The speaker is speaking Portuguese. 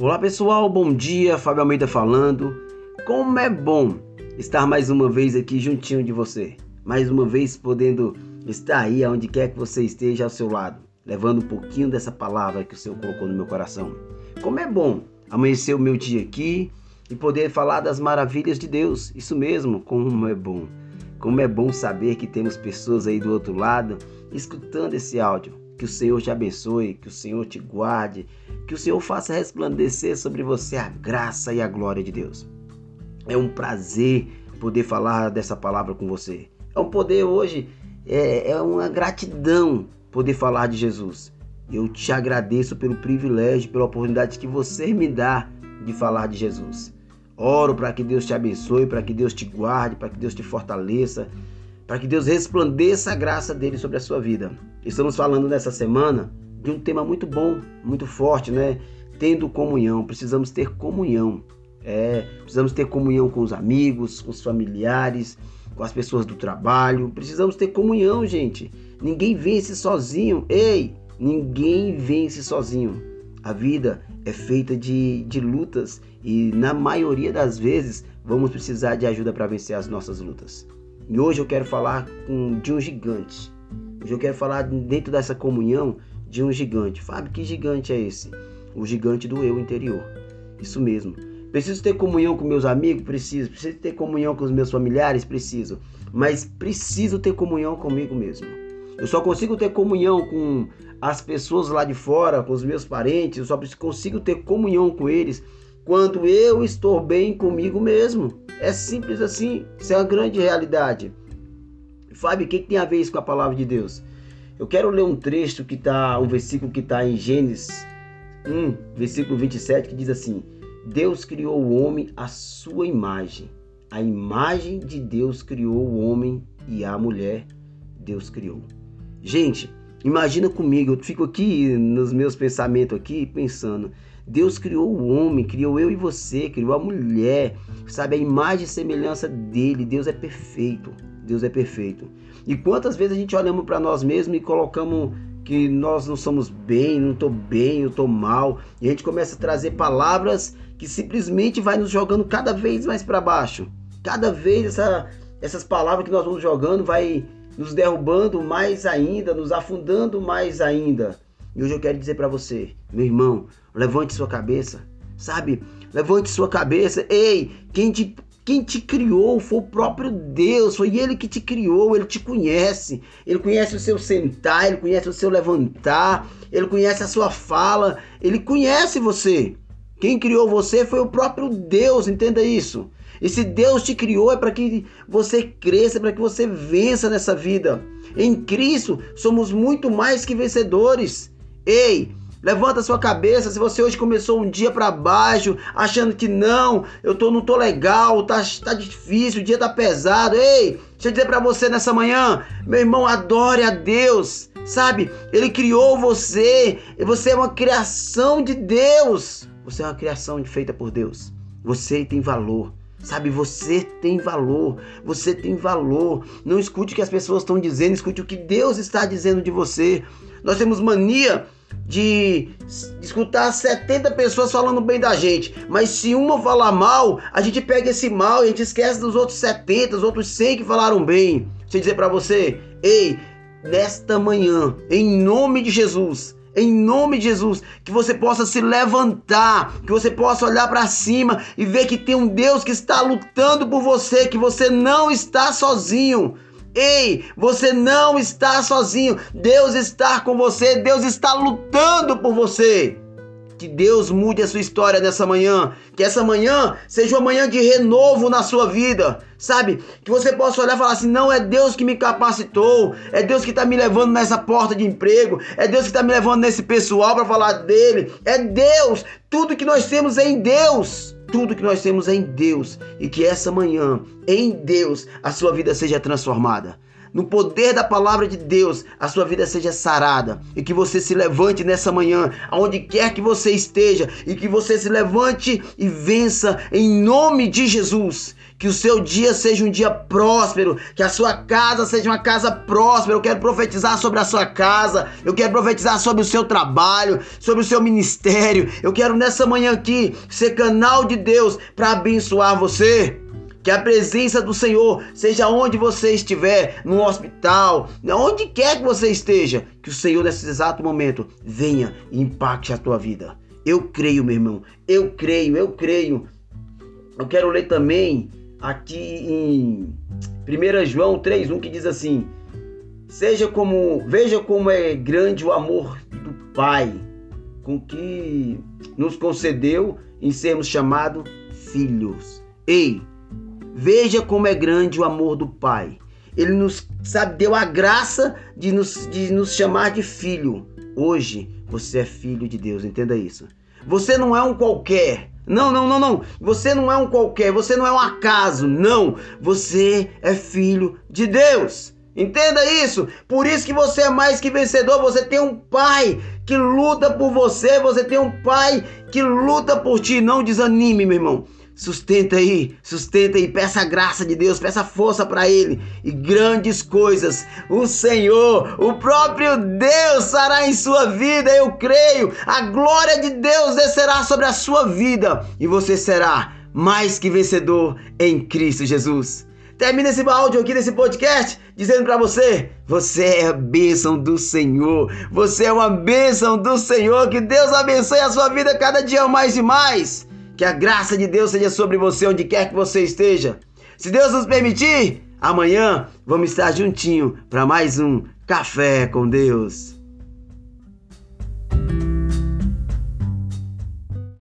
Olá pessoal, bom dia, Fábio Almeida falando. Como é bom estar mais uma vez aqui juntinho de você. Mais uma vez podendo estar aí aonde quer que você esteja ao seu lado, levando um pouquinho dessa palavra que o Senhor colocou no meu coração. Como é bom amanhecer o meu dia aqui e poder falar das maravilhas de Deus. Isso mesmo, como é bom. Como é bom saber que temos pessoas aí do outro lado escutando esse áudio que o Senhor te abençoe, que o Senhor te guarde, que o Senhor faça resplandecer sobre você a graça e a glória de Deus. É um prazer poder falar dessa palavra com você. É um poder hoje, é, é uma gratidão poder falar de Jesus. Eu te agradeço pelo privilégio, pela oportunidade que você me dá de falar de Jesus. Oro para que Deus te abençoe, para que Deus te guarde, para que Deus te fortaleça, para que Deus resplandeça a graça dele sobre a sua vida. Estamos falando nessa semana de um tema muito bom, muito forte, né? Tendo comunhão, precisamos ter comunhão. É, precisamos ter comunhão com os amigos, com os familiares, com as pessoas do trabalho. Precisamos ter comunhão, gente. Ninguém vence sozinho. Ei, ninguém vence sozinho. A vida é feita de, de lutas e, na maioria das vezes, vamos precisar de ajuda para vencer as nossas lutas. E hoje eu quero falar com, de um gigante. Hoje eu quero falar dentro dessa comunhão de um gigante. Fábio, que gigante é esse? O gigante do eu interior. Isso mesmo. Preciso ter comunhão com meus amigos? Preciso. Preciso ter comunhão com os meus familiares? Preciso. Mas preciso ter comunhão comigo mesmo. Eu só consigo ter comunhão com as pessoas lá de fora, com os meus parentes. Eu só consigo ter comunhão com eles quando eu estou bem comigo mesmo. É simples assim. Isso é uma grande realidade. Fábio, o que, que tem a ver isso com a palavra de Deus? Eu quero ler um trecho que está, um versículo que está em Gênesis 1, versículo 27, que diz assim: Deus criou o homem à sua imagem. A imagem de Deus criou o homem e a mulher Deus criou. Gente, imagina comigo, eu fico aqui nos meus pensamentos aqui pensando, Deus criou o homem, criou eu e você, criou a mulher, sabe? A imagem e semelhança dele. Deus é perfeito. Deus é perfeito. E quantas vezes a gente olhamos para nós mesmos e colocamos que nós não somos bem, não estou bem, eu estou mal, e a gente começa a trazer palavras que simplesmente vai nos jogando cada vez mais para baixo. Cada vez essa, essas palavras que nós vamos jogando vai nos derrubando mais ainda, nos afundando mais ainda. E hoje eu quero dizer para você, meu irmão, levante sua cabeça, sabe? Levante sua cabeça. Ei, quem te, quem te criou foi o próprio Deus, foi Ele que te criou, Ele te conhece. Ele conhece o seu sentar, Ele conhece o seu levantar, Ele conhece a sua fala, Ele conhece você. Quem criou você foi o próprio Deus, entenda isso. E se Deus te criou é para que você cresça, para que você vença nessa vida. Em Cristo somos muito mais que vencedores. Ei, levanta sua cabeça. Se você hoje começou um dia para baixo, achando que não, eu tô, não tô legal, tá, tá difícil, o dia tá pesado. Ei, deixa eu dizer para você nessa manhã, meu irmão, adore a Deus. Sabe? Ele criou você, você é uma criação de Deus. Você é uma criação feita por Deus. Você tem valor. Sabe, você tem valor, você tem valor. Não escute o que as pessoas estão dizendo, escute o que Deus está dizendo de você. Nós temos mania de escutar 70 pessoas falando bem da gente, mas se uma falar mal, a gente pega esse mal e a gente esquece dos outros 70, os outros 100 que falaram bem. Deixa eu dizer para você, ei, nesta manhã, em nome de Jesus, em nome de Jesus, que você possa se levantar, que você possa olhar para cima e ver que tem um Deus que está lutando por você, que você não está sozinho. Ei, você não está sozinho. Deus está com você. Deus está lutando por você. Que Deus mude a sua história nessa manhã. Que essa manhã seja uma manhã de renovo na sua vida. Sabe? Que você possa olhar e falar assim: não é Deus que me capacitou. É Deus que está me levando nessa porta de emprego. É Deus que está me levando nesse pessoal para falar dele. É Deus. Tudo que nós temos é em Deus. Tudo que nós temos é em Deus e que essa manhã, em Deus, a sua vida seja transformada. No poder da palavra de Deus, a sua vida seja sarada e que você se levante nessa manhã, aonde quer que você esteja, e que você se levante e vença em nome de Jesus. Que o seu dia seja um dia próspero, que a sua casa seja uma casa próspera. Eu quero profetizar sobre a sua casa, eu quero profetizar sobre o seu trabalho, sobre o seu ministério. Eu quero nessa manhã aqui ser canal de Deus para abençoar você. Que a presença do Senhor seja onde você estiver, no hospital, onde quer que você esteja, que o Senhor nesse exato momento venha e impacte a tua vida. Eu creio, meu irmão. Eu creio, eu creio. Eu quero ler também aqui em 1 João 3:1 que diz assim: Seja como, veja como é grande o amor do Pai com que nos concedeu em sermos chamados filhos. Ei, veja como é grande o amor do Pai. Ele nos sabe, deu a graça de nos, de nos chamar de filho. Hoje você é filho de Deus, entenda isso. Você não é um qualquer. Não, não, não, não. Você não é um qualquer, você não é um acaso. Não. Você é filho de Deus. Entenda isso. Por isso que você é mais que vencedor. Você tem um pai que luta por você. Você tem um pai que luta por ti. Não desanime, meu irmão. Sustenta aí, sustenta aí, peça a graça de Deus, peça força para Ele e grandes coisas o Senhor, o próprio Deus fará em sua vida, eu creio. A glória de Deus descerá sobre a sua vida e você será mais que vencedor em Cristo Jesus. Termina esse áudio aqui desse podcast dizendo para você: você é a bênção do Senhor, você é uma bênção do Senhor. Que Deus abençoe a sua vida cada dia mais e mais. Que a graça de Deus seja sobre você onde quer que você esteja. Se Deus nos permitir, amanhã vamos estar juntinho para mais um Café com Deus.